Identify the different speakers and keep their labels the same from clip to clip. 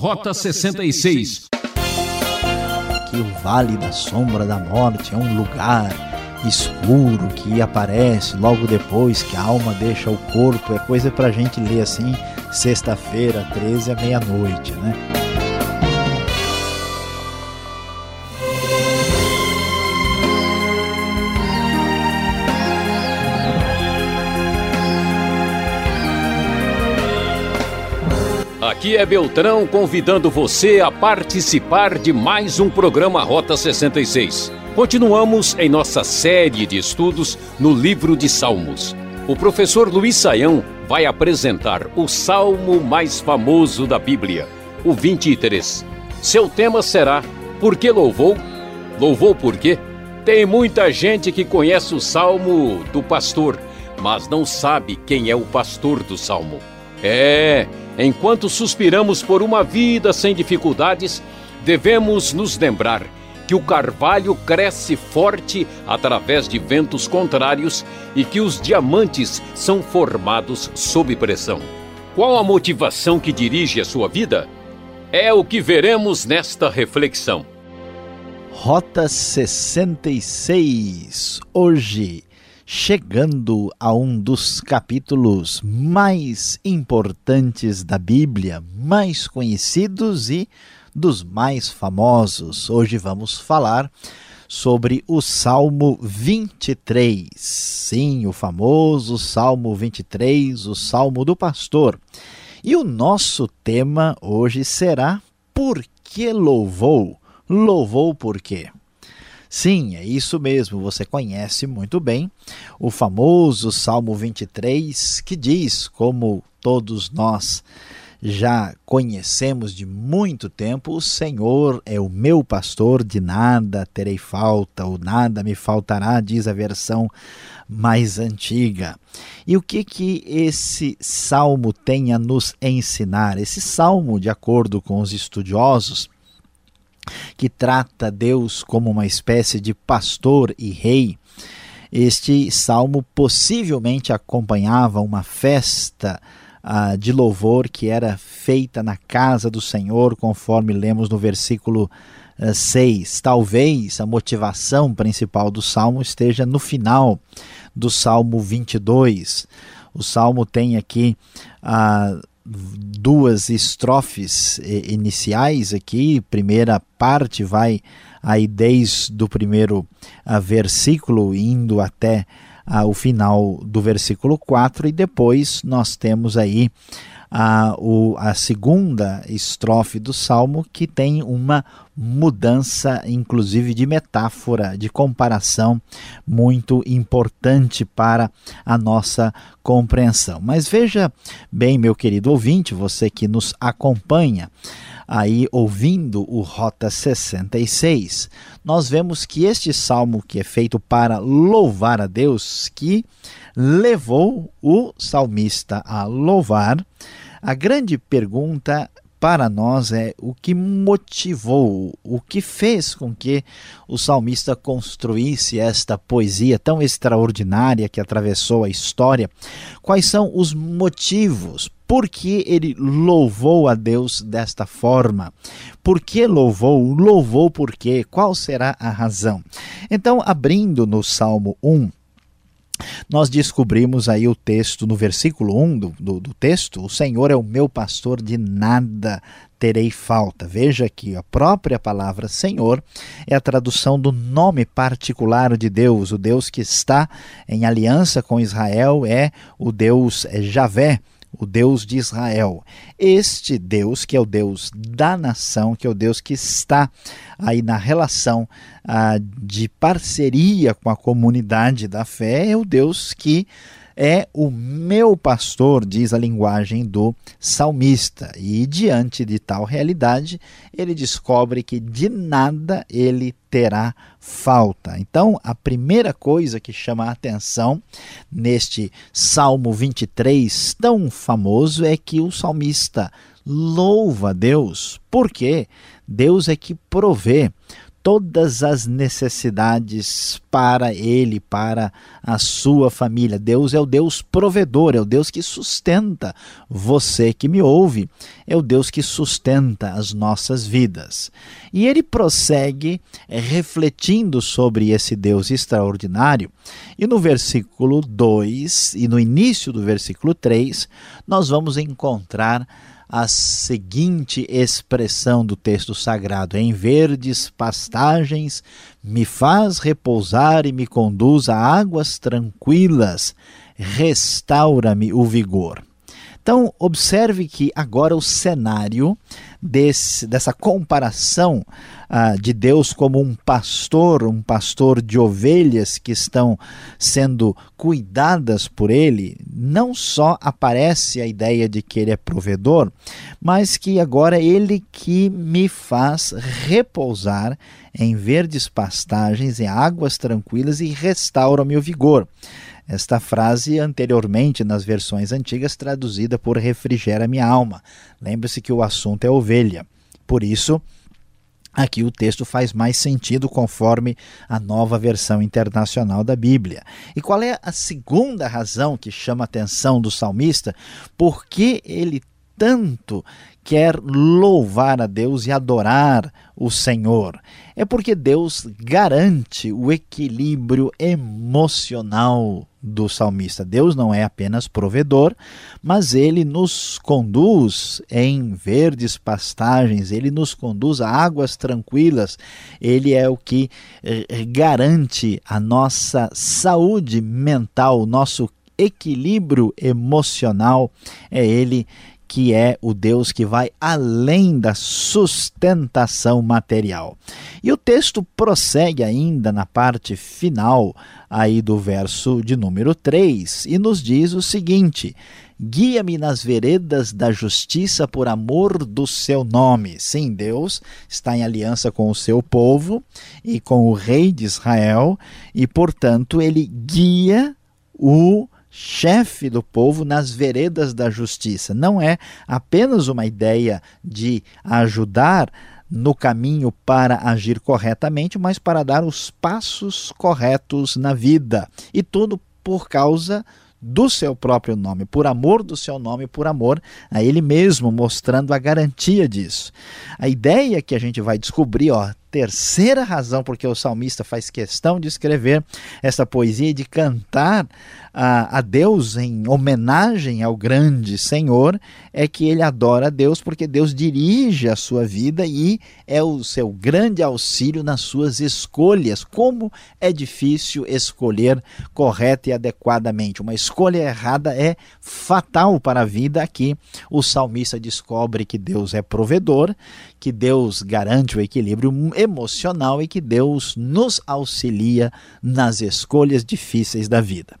Speaker 1: Rota 66.
Speaker 2: Que o Vale da Sombra da Morte é um lugar escuro que aparece logo depois que a alma deixa o corpo. É coisa pra gente ler assim, sexta-feira, 13 à meia-noite, né?
Speaker 1: Aqui é Beltrão convidando você a participar de mais um programa Rota 66. Continuamos em nossa série de estudos no livro de Salmos. O professor Luiz Saião vai apresentar o salmo mais famoso da Bíblia, o 23. Seu tema será Por que louvou? Louvou por quê? Tem muita gente que conhece o salmo do pastor, mas não sabe quem é o pastor do salmo. É, enquanto suspiramos por uma vida sem dificuldades, devemos nos lembrar que o carvalho cresce forte através de ventos contrários e que os diamantes são formados sob pressão. Qual a motivação que dirige a sua vida? É o que veremos nesta reflexão.
Speaker 2: Rota 66. Hoje chegando a um dos capítulos mais importantes da Bíblia, mais conhecidos e dos mais famosos. Hoje vamos falar sobre o Salmo 23. Sim, o famoso Salmo 23, o Salmo do Pastor. E o nosso tema hoje será Por que louvou? Louvou por quê? Sim, é isso mesmo, você conhece muito bem o famoso Salmo 23, que diz, como todos nós já conhecemos de muito tempo, o Senhor é o meu pastor, de nada terei falta, ou nada me faltará, diz a versão mais antiga. E o que que esse salmo tem a nos ensinar? Esse salmo, de acordo com os estudiosos, que trata Deus como uma espécie de pastor e rei, este salmo possivelmente acompanhava uma festa ah, de louvor que era feita na casa do Senhor, conforme lemos no versículo 6. Ah, Talvez a motivação principal do salmo esteja no final do salmo 22. O salmo tem aqui ah, duas estrofes iniciais aqui. Primeira parte vai aí desde o primeiro uh, versículo, indo até uh, o final do versículo 4, e depois nós temos aí a, o, a segunda estrofe do salmo, que tem uma mudança, inclusive de metáfora, de comparação, muito importante para a nossa compreensão. Mas veja bem, meu querido ouvinte, você que nos acompanha aí ouvindo o Rota 66, nós vemos que este salmo que é feito para louvar a Deus, que levou o salmista a louvar, a grande pergunta para nós é o que motivou, o que fez com que o salmista construísse esta poesia tão extraordinária que atravessou a história. Quais são os motivos? Por que ele louvou a Deus desta forma? Por que louvou? Louvou por quê? Qual será a razão? Então, abrindo no Salmo 1, nós descobrimos aí o texto no versículo 1 do, do, do, texto: O Senhor é o meu pastor, de nada terei falta. Veja que a própria palavra Senhor é a tradução do nome particular de Deus. O Deus que está em aliança com Israel é o Deus Javé o Deus de Israel. Este Deus, que é o Deus da nação, que é o Deus que está aí na relação ah, de parceria com a comunidade da fé, é o Deus que é o meu pastor, diz a linguagem do salmista. E diante de tal realidade, ele descobre que de nada ele terá falta. Então, a primeira coisa que chama a atenção neste Salmo 23 tão famoso é que o salmista louva Deus, porque Deus é que provê todas as necessidades para ele, para a sua família. Deus é o Deus provedor, é o Deus que sustenta você que me ouve, é o Deus que sustenta as nossas vidas. E ele prossegue refletindo sobre esse Deus extraordinário, e no versículo 2 e no início do versículo 3, nós vamos encontrar a seguinte expressão do texto sagrado: Em verdes pastagens me faz repousar e me conduz a águas tranquilas, restaura-me o vigor. Então, observe que agora o cenário desse, dessa comparação ah, de Deus como um pastor, um pastor de ovelhas que estão sendo cuidadas por ele, não só aparece a ideia de que ele é provedor, mas que agora é ele que me faz repousar em verdes pastagens, em águas tranquilas e restaura meu vigor. Esta frase anteriormente nas versões antigas traduzida por refrigera minha alma. Lembre-se que o assunto é ovelha. Por isso, Aqui o texto faz mais sentido conforme a nova versão internacional da Bíblia. E qual é a segunda razão que chama a atenção do salmista? Porque ele tanto quer louvar a Deus e adorar o Senhor? É porque Deus garante o equilíbrio emocional do salmista. Deus não é apenas provedor, mas ele nos conduz em verdes pastagens, ele nos conduz a águas tranquilas, ele é o que eh, garante a nossa saúde mental, o nosso equilíbrio emocional, é ele que é o Deus que vai além da sustentação material. E o texto prossegue ainda na parte final aí do verso de número 3 e nos diz o seguinte: Guia-me nas veredas da justiça por amor do seu nome. Sim, Deus está em aliança com o seu povo e com o rei de Israel, e portanto ele guia o chefe do povo nas veredas da justiça. Não é apenas uma ideia de ajudar no caminho para agir corretamente, mas para dar os passos corretos na vida. E tudo por causa do seu próprio nome, por amor do seu nome, por amor a ele mesmo, mostrando a garantia disso. A ideia que a gente vai descobrir, ó, terceira razão porque o salmista faz questão de escrever essa poesia e de cantar a, a, Deus em homenagem ao grande Senhor é que ele adora a Deus porque Deus dirige a sua vida e é o seu grande auxílio nas suas escolhas. Como é difícil escolher correta e adequadamente. Uma escolha errada é fatal para a vida. Aqui o salmista descobre que Deus é provedor, que Deus garante o equilíbrio emocional e que Deus nos auxilia nas escolhas difíceis da vida.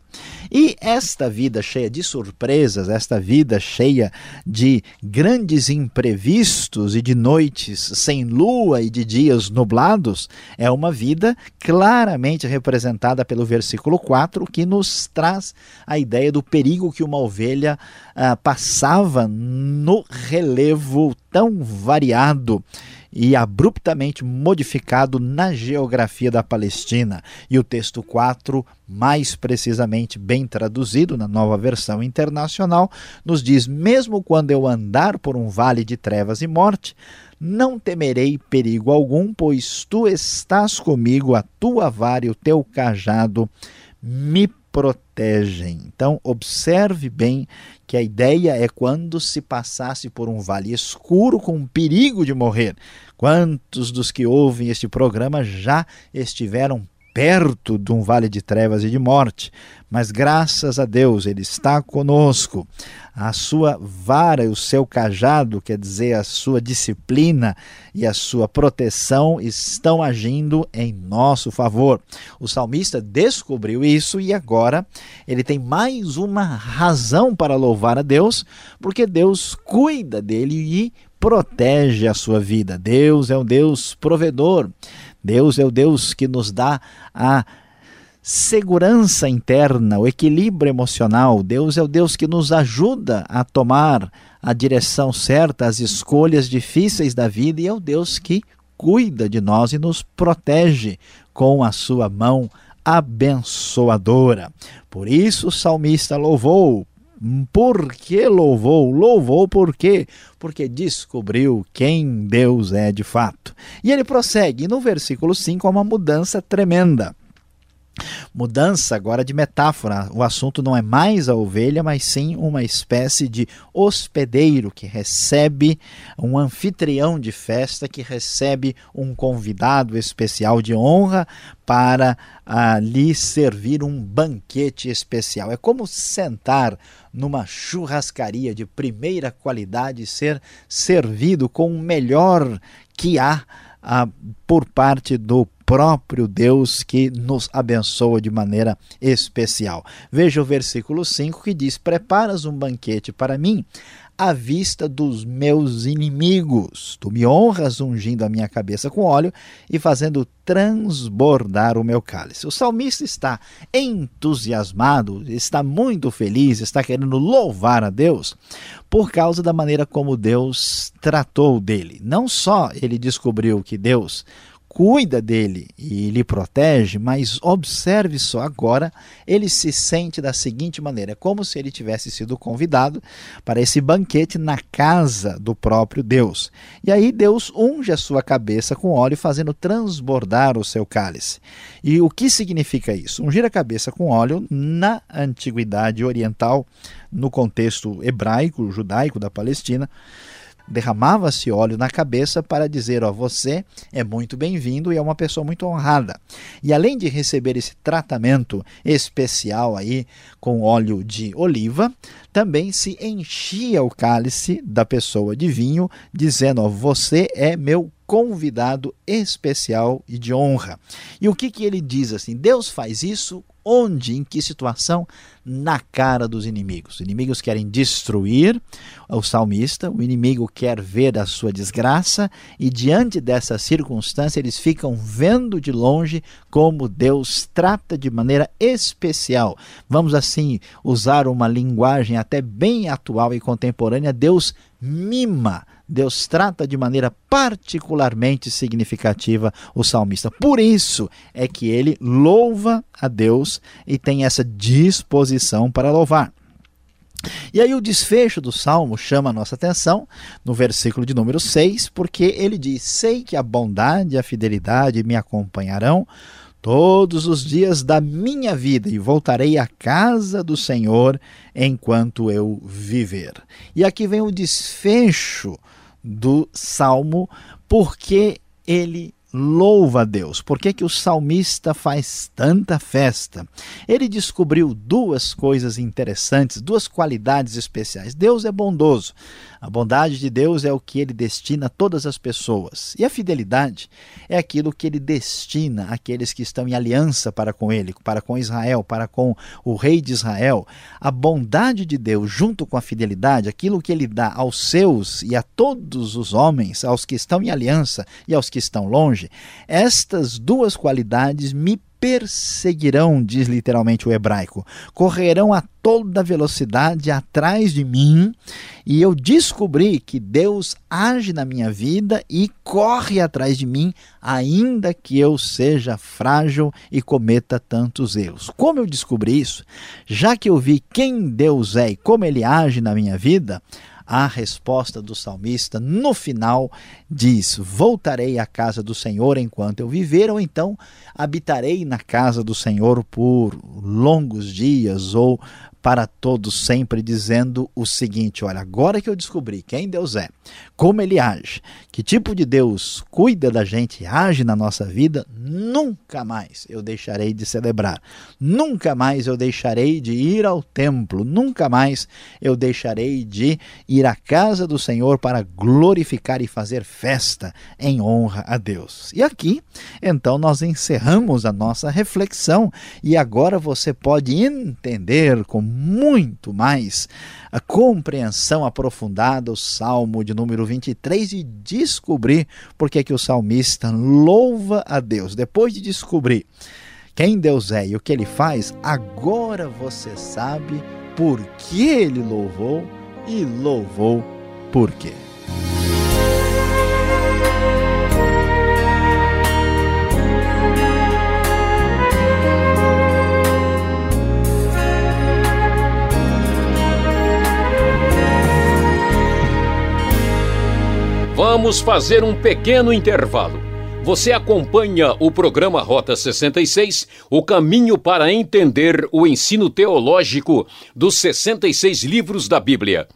Speaker 2: E esta vida cheia de surpresas, esta vida cheia de grandes imprevistos e de noites sem lua e de dias nublados, é uma vida claramente representada pelo versículo 4, que nos traz a ideia do perigo que uma ovelha ah, passava no relevo tão variado e abruptamente modificado na geografia da Palestina. E o texto 4, mais precisamente bem traduzido na nova versão internacional, nos diz: Mesmo quando eu andar por um vale de trevas e morte, não temerei perigo algum, pois tu estás comigo, a tua vara e o teu cajado me protegem. Então, observe bem que a ideia é quando se passasse por um vale escuro com perigo de morrer. Quantos dos que ouvem este programa já estiveram perto de um vale de trevas e de morte, mas graças a Deus ele está conosco. A sua vara e o seu cajado, quer dizer, a sua disciplina e a sua proteção estão agindo em nosso favor. O salmista descobriu isso e agora ele tem mais uma razão para louvar a Deus, porque Deus cuida dele e protege a sua vida. Deus é um Deus provedor. Deus é o Deus que nos dá a segurança interna, o equilíbrio emocional. Deus é o Deus que nos ajuda a tomar a direção certa, as escolhas difíceis da vida, e é o Deus que cuida de nós e nos protege com a sua mão abençoadora. Por isso o salmista louvou. Por que louvou? Louvou por quê? Porque descobriu quem Deus é de fato. E ele prossegue no versículo 5 uma mudança tremenda. Mudança agora de metáfora. O assunto não é mais a ovelha, mas sim uma espécie de hospedeiro que recebe um anfitrião de festa, que recebe um convidado especial de honra para uh, lhe servir um banquete especial. É como sentar numa churrascaria de primeira qualidade e ser servido com o melhor que há uh, por parte do próprio Deus que nos abençoa de maneira especial. Veja o versículo 5 que diz: Preparas um banquete para mim à vista dos meus inimigos. Tu me honras ungindo a minha cabeça com óleo e fazendo transbordar o meu cálice. O salmista está entusiasmado, está muito feliz, está querendo louvar a Deus por causa da maneira como Deus tratou dele. Não só ele descobriu que Deus cuida dele e lhe protege, mas observe só agora, ele se sente da seguinte maneira, como se ele tivesse sido convidado para esse banquete na casa do próprio Deus. E aí Deus unge a sua cabeça com óleo, fazendo transbordar o seu cálice. E o que significa isso? Ungir a cabeça com óleo na antiguidade oriental, no contexto hebraico, judaico da Palestina, derramava-se óleo na cabeça para dizer: Ó, você é muito bem-vindo e é uma pessoa muito honrada. E além de receber esse tratamento especial aí com óleo de oliva, também se enchia o cálice da pessoa de vinho, dizendo: Ó, você é meu convidado especial e de honra. E o que, que ele diz assim? Deus faz isso Onde, em que situação? Na cara dos inimigos. Os inimigos querem destruir o salmista, o inimigo quer ver a sua desgraça, e diante dessa circunstância, eles ficam vendo de longe como Deus trata de maneira especial. Vamos assim usar uma linguagem até bem atual e contemporânea: Deus mima Deus trata de maneira particularmente significativa o salmista. Por isso é que ele louva a Deus e tem essa disposição para louvar. E aí o desfecho do salmo chama a nossa atenção no versículo de número 6, porque ele diz: Sei que a bondade e a fidelidade me acompanharão todos os dias da minha vida e voltarei à casa do Senhor enquanto eu viver. E aqui vem o desfecho do salmo, porque ele louva a Deus. Por que, que o salmista faz tanta festa? Ele descobriu duas coisas interessantes, duas qualidades especiais. Deus é bondoso. A bondade de Deus é o que ele destina a todas as pessoas. E a fidelidade é aquilo que ele destina àqueles que estão em aliança para com ele, para com Israel, para com o rei de Israel. A bondade de Deus, junto com a fidelidade, aquilo que ele dá aos seus e a todos os homens, aos que estão em aliança e aos que estão longe, estas duas qualidades me perseguirão, diz literalmente o hebraico. Correrão a toda velocidade atrás de mim, e eu descobri que Deus age na minha vida e corre atrás de mim, ainda que eu seja frágil e cometa tantos erros. Como eu descobri isso? Já que eu vi quem Deus é e como ele age na minha vida, a resposta do salmista no final diz: Voltarei à casa do Senhor enquanto eu viver, ou então habitarei na casa do Senhor por longos dias, ou para todos sempre dizendo o seguinte: olha, agora que eu descobri quem Deus é, como ele age, que tipo de Deus cuida da gente, age na nossa vida, nunca mais eu deixarei de celebrar, nunca mais eu deixarei de ir ao templo, nunca mais eu deixarei de ir à casa do Senhor para glorificar e fazer festa em honra a Deus. E aqui, então, nós encerramos a nossa reflexão e agora você pode entender com muito mais a compreensão aprofundada o Salmo de número 23 e descobrir por que o salmista louva a Deus. Depois de descobrir quem Deus é e o que ele faz, agora você sabe por que ele louvou e louvou por quê.
Speaker 1: Vamos fazer um pequeno intervalo. Você acompanha o programa Rota 66, o caminho para entender o ensino teológico dos 66 livros da Bíblia.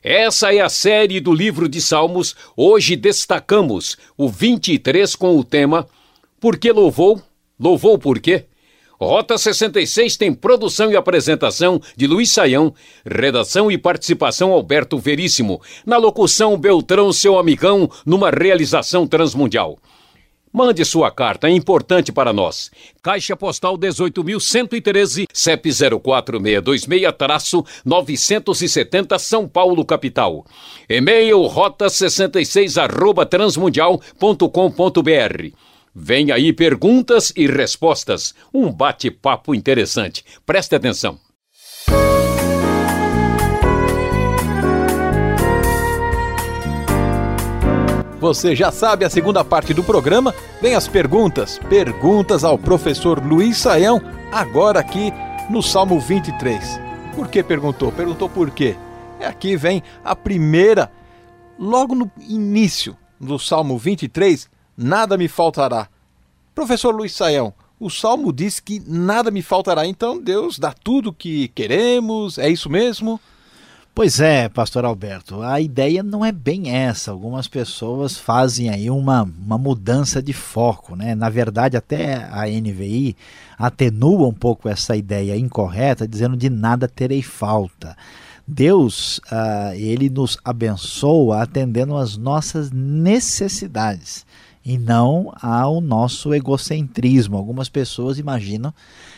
Speaker 1: Essa é a série do livro de Salmos. Hoje destacamos o 23 com o tema Por que louvou? Louvou por quê? Rota 66 tem produção e apresentação de Luiz Saião, redação e participação Alberto Veríssimo, na locução Beltrão, seu amigão, numa realização transmundial. Mande sua carta, é importante para nós. Caixa Postal 18.113, CEP 04626-970 São Paulo, capital. E-mail rota66 arroba transmundial.com.br. Vem aí perguntas e respostas. Um bate-papo interessante. Preste atenção.
Speaker 3: Você já sabe a segunda parte do programa? Vem as perguntas. Perguntas ao professor Luiz Saião, agora aqui no Salmo 23. Por que perguntou? Perguntou por quê? É aqui vem a primeira, logo no início do Salmo 23, nada me faltará. Professor Luiz Saião, o Salmo diz que nada me faltará, então Deus dá tudo o que queremos, é isso mesmo?
Speaker 2: Pois é, pastor Alberto, a ideia não é bem essa. Algumas pessoas fazem aí uma, uma mudança de foco, né? Na verdade, até a NVI atenua um pouco essa ideia incorreta, dizendo de nada terei falta. Deus, uh, ele nos abençoa atendendo às nossas necessidades e não ao nosso egocentrismo. Algumas pessoas imaginam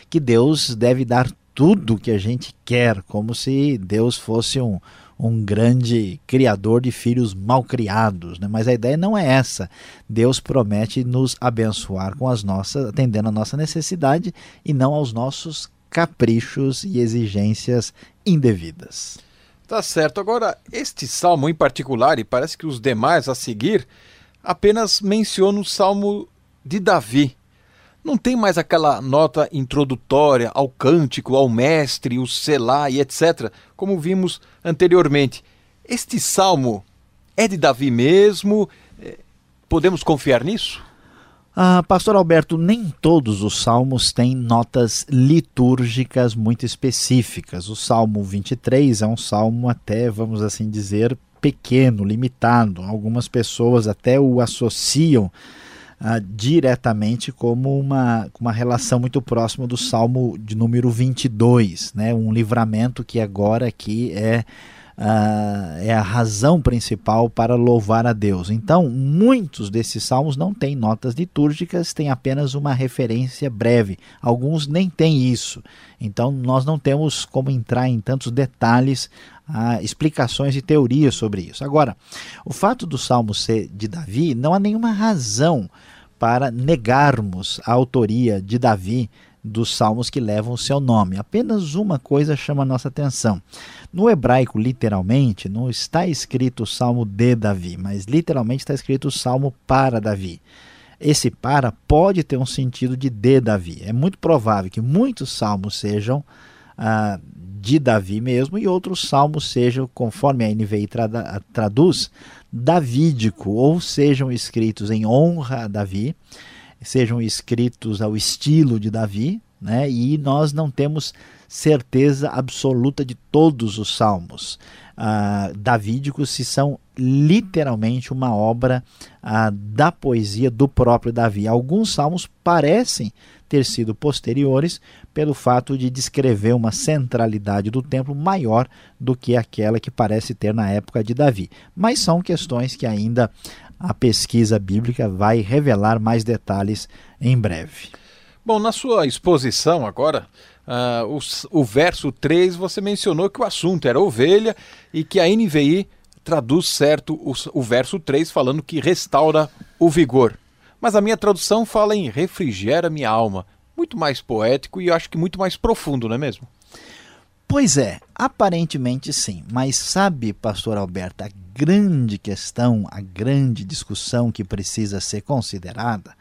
Speaker 2: que Deus deve dar tudo que a gente quer, como se Deus fosse um, um grande criador de filhos mal criados, né? mas a ideia não é essa. Deus promete nos abençoar com as nossas, atendendo a nossa necessidade e não aos nossos caprichos e exigências indevidas.
Speaker 3: Tá certo. Agora, este salmo em particular, e parece que os demais a seguir, apenas mencionam o salmo de Davi não tem mais aquela nota introdutória ao cântico, ao mestre, o selá e etc., como vimos anteriormente. Este salmo é de Davi mesmo? É, podemos confiar nisso?
Speaker 2: Ah, Pastor Alberto, nem todos os salmos têm notas litúrgicas muito específicas. O Salmo 23 é um salmo até, vamos assim dizer, pequeno, limitado. Algumas pessoas até o associam ah, diretamente como uma, uma relação muito próxima do Salmo de número 22, né? um livramento que agora aqui é, uh, é a razão principal para louvar a Deus. Então, muitos desses salmos não têm notas litúrgicas, têm apenas uma referência breve. Alguns nem têm isso. Então, nós não temos como entrar em tantos detalhes explicações e teorias sobre isso. Agora, o fato do salmo ser de Davi, não há nenhuma razão para negarmos a autoria de Davi dos salmos que levam o seu nome. Apenas uma coisa chama a nossa atenção. No hebraico, literalmente, não está escrito o salmo de Davi, mas literalmente está escrito o salmo para Davi. Esse para pode ter um sentido de de Davi. É muito provável que muitos salmos sejam ah, de Davi mesmo e outros salmos sejam, conforme a NVI traduz, davídico, ou sejam escritos em honra a Davi, sejam escritos ao estilo de Davi, né? e nós não temos certeza absoluta de todos os salmos ah, davídicos se são literalmente uma obra ah, da poesia do próprio Davi. Alguns salmos parecem ter sido posteriores pelo fato de descrever uma centralidade do templo maior do que aquela que parece ter na época de Davi. Mas são questões que ainda a pesquisa bíblica vai revelar mais detalhes em breve.
Speaker 3: Bom, na sua exposição agora, uh, o, o verso 3, você mencionou que o assunto era ovelha e que a NVI traduz certo o, o verso 3 falando que restaura o vigor. Mas a minha tradução fala em refrigera minha alma. Muito mais poético e eu acho que muito mais profundo, não é mesmo?
Speaker 2: Pois é, aparentemente sim. Mas sabe, pastor Alberto, a grande questão, a grande discussão que precisa ser considerada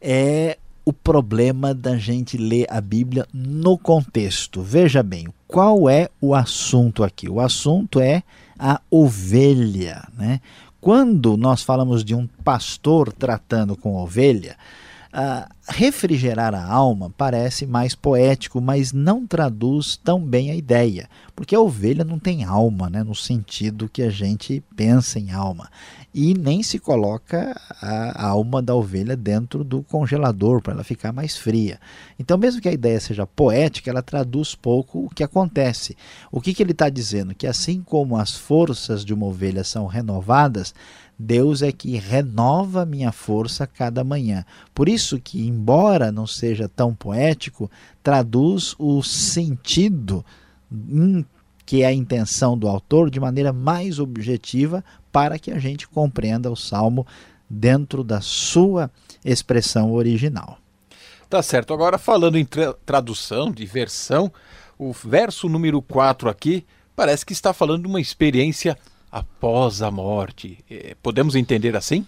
Speaker 2: é o problema da gente ler a Bíblia no contexto. Veja bem, qual é o assunto aqui? O assunto é a ovelha, né? Quando nós falamos de um pastor tratando com ovelha, Uh, refrigerar a alma parece mais poético, mas não traduz tão bem a ideia, porque a ovelha não tem alma, né, no sentido que a gente pensa em alma, e nem se coloca a alma da ovelha dentro do congelador para ela ficar mais fria. Então, mesmo que a ideia seja poética, ela traduz pouco o que acontece. O que, que ele está dizendo? Que assim como as forças de uma ovelha são renovadas, Deus é que renova minha força cada manhã. Por isso que, embora não seja tão poético, traduz o sentido que é a intenção do autor de maneira mais objetiva para que a gente compreenda o salmo dentro da sua expressão original.
Speaker 3: Tá certo. Agora falando em tra tradução, de versão, o verso número 4 aqui parece que está falando de uma experiência após a morte. É, podemos entender assim?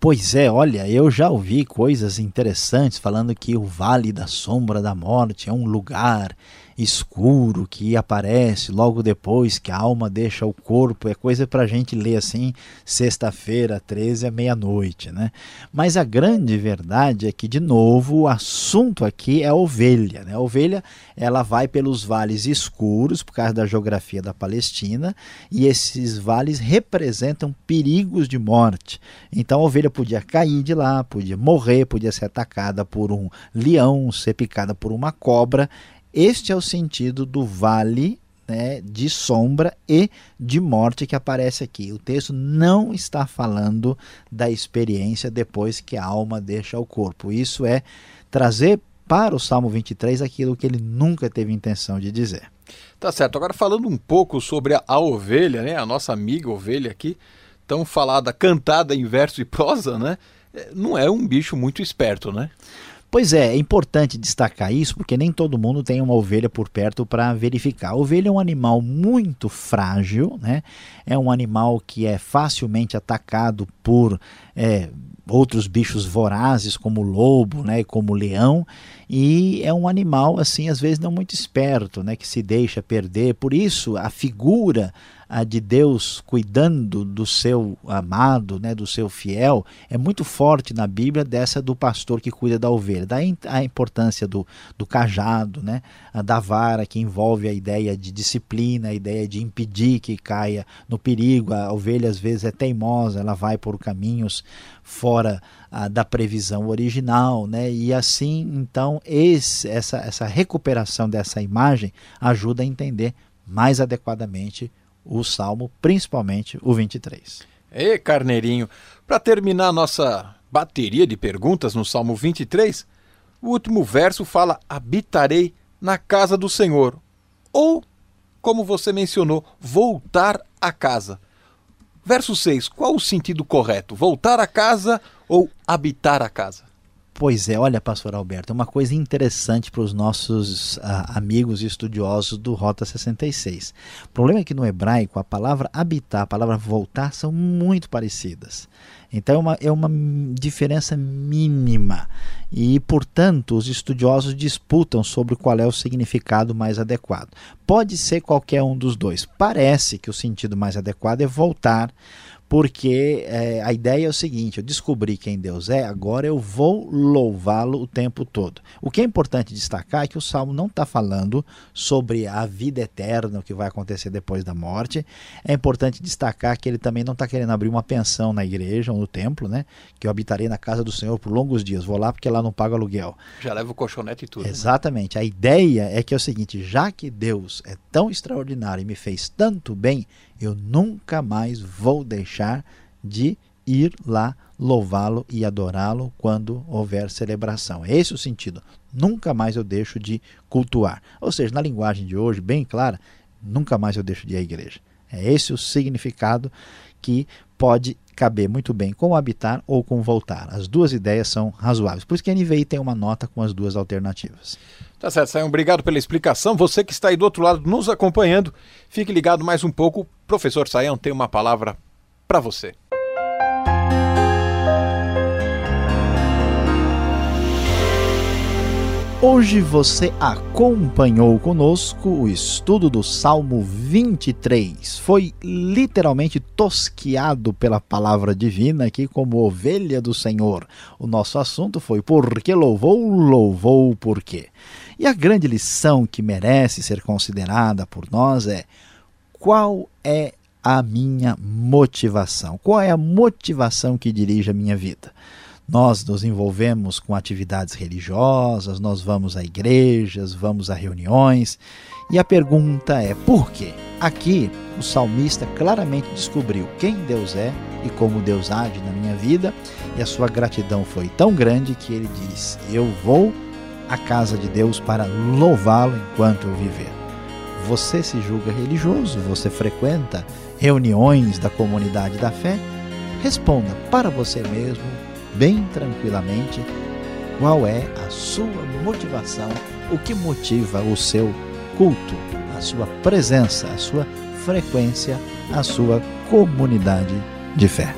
Speaker 2: Pois é, olha, eu já ouvi coisas interessantes falando que o Vale da Sombra da Morte é um lugar escuro que aparece logo depois que a alma deixa o corpo. É coisa para a gente ler assim, sexta-feira, 13 à meia-noite. Né? Mas a grande verdade é que, de novo, o assunto aqui é a ovelha. Né? A ovelha ela vai pelos vales escuros, por causa da geografia da Palestina, e esses vales representam perigos de morte. Então a ovelha podia cair de lá, podia morrer, podia ser atacada por um leão, ser picada por uma cobra. Este é o sentido do vale né, de sombra e de morte que aparece aqui. O texto não está falando da experiência depois que a alma deixa o corpo. Isso é trazer para o Salmo 23 aquilo que ele nunca teve intenção de dizer.
Speaker 3: Tá certo. Agora falando um pouco sobre a, a ovelha, né, a nossa amiga ovelha aqui, tão falada, cantada em verso e prosa, né? É, não é um bicho muito esperto, né?
Speaker 2: Pois é, é importante destacar isso porque nem todo mundo tem uma ovelha por perto para verificar. A ovelha é um animal muito frágil, né? é um animal que é facilmente atacado por é, outros bichos vorazes como o lobo, né, como o leão, e é um animal assim às vezes não muito esperto, né, que se deixa perder. Por isso a figura a de Deus cuidando do seu amado, né, do seu fiel, é muito forte na Bíblia dessa do pastor que cuida da ovelha. Daí a importância do, do cajado, né, da vara que envolve a ideia de disciplina, a ideia de impedir que caia no perigo. A ovelha às vezes é teimosa, ela vai por caminhos fora da previsão original, né? E assim, então, esse, essa, essa recuperação dessa imagem ajuda a entender mais adequadamente o Salmo, principalmente o 23.
Speaker 3: E carneirinho, para terminar nossa bateria de perguntas no Salmo 23, o último verso fala: habitarei na casa do Senhor. Ou, como você mencionou, voltar a casa. Verso 6, qual o sentido correto? Voltar a casa ou habitar a casa?
Speaker 2: Pois é, olha, pastor Alberto, uma coisa interessante para os nossos ah, amigos e estudiosos do Rota 66. O problema é que no hebraico a palavra habitar, a palavra voltar são muito parecidas. Então é uma, é uma diferença mínima e, portanto, os estudiosos disputam sobre qual é o significado mais adequado. Pode ser qualquer um dos dois. Parece que o sentido mais adequado é voltar porque é, a ideia é o seguinte: eu descobri quem Deus é, agora eu vou louvá-lo o tempo todo. O que é importante destacar é que o salmo não está falando sobre a vida eterna, o que vai acontecer depois da morte. É importante destacar que ele também não está querendo abrir uma pensão na igreja ou no templo, né? Que eu habitarei na casa do Senhor por longos dias. Vou lá porque lá não paga aluguel.
Speaker 3: Já leva o colchonete e tudo.
Speaker 2: Né? Exatamente. Né? A ideia é que é o seguinte: já que Deus é tão extraordinário e me fez tanto bem, eu nunca mais vou deixar de ir lá louvá-lo e adorá-lo quando houver celebração. É esse o sentido. Nunca mais eu deixo de cultuar. Ou seja, na linguagem de hoje, bem clara, nunca mais eu deixo de ir à igreja. É esse o significado que pode caber muito bem com habitar ou com voltar. As duas ideias são razoáveis. Por isso que a NVI tem uma nota com as duas alternativas.
Speaker 3: Tá certo, Sayão. Obrigado pela explicação. Você que está aí do outro lado nos acompanhando, fique ligado mais um pouco. Professor Sayão tem uma palavra para você.
Speaker 2: Hoje você acompanhou conosco o estudo do Salmo 23. Foi literalmente tosquiado pela palavra divina aqui como ovelha do Senhor. O nosso assunto foi porque louvou, louvou por quê. E a grande lição que merece ser considerada por nós é qual é a minha motivação? Qual é a motivação que dirige a minha vida? nós nos envolvemos com atividades religiosas, nós vamos a igrejas, vamos a reuniões. E a pergunta é: por quê? Aqui o salmista claramente descobriu quem Deus é e como Deus age na minha vida, e a sua gratidão foi tão grande que ele diz: Eu vou à casa de Deus para louvá-lo enquanto eu viver. Você se julga religioso, você frequenta reuniões da comunidade da fé? Responda para você mesmo bem tranquilamente qual é a sua motivação, o que motiva o seu culto, a sua presença, a sua frequência, a sua comunidade de fé.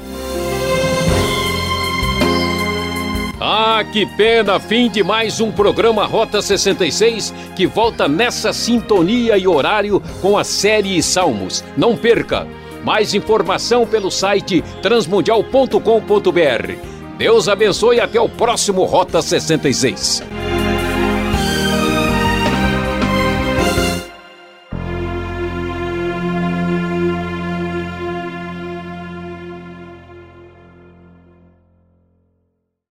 Speaker 1: Ah, que pena! Fim de mais um programa Rota 66 que volta nessa sintonia e horário com a série Salmos. Não perca! Mais informação pelo site transmundial.com.br. Deus abençoe e até o próximo Rota 66.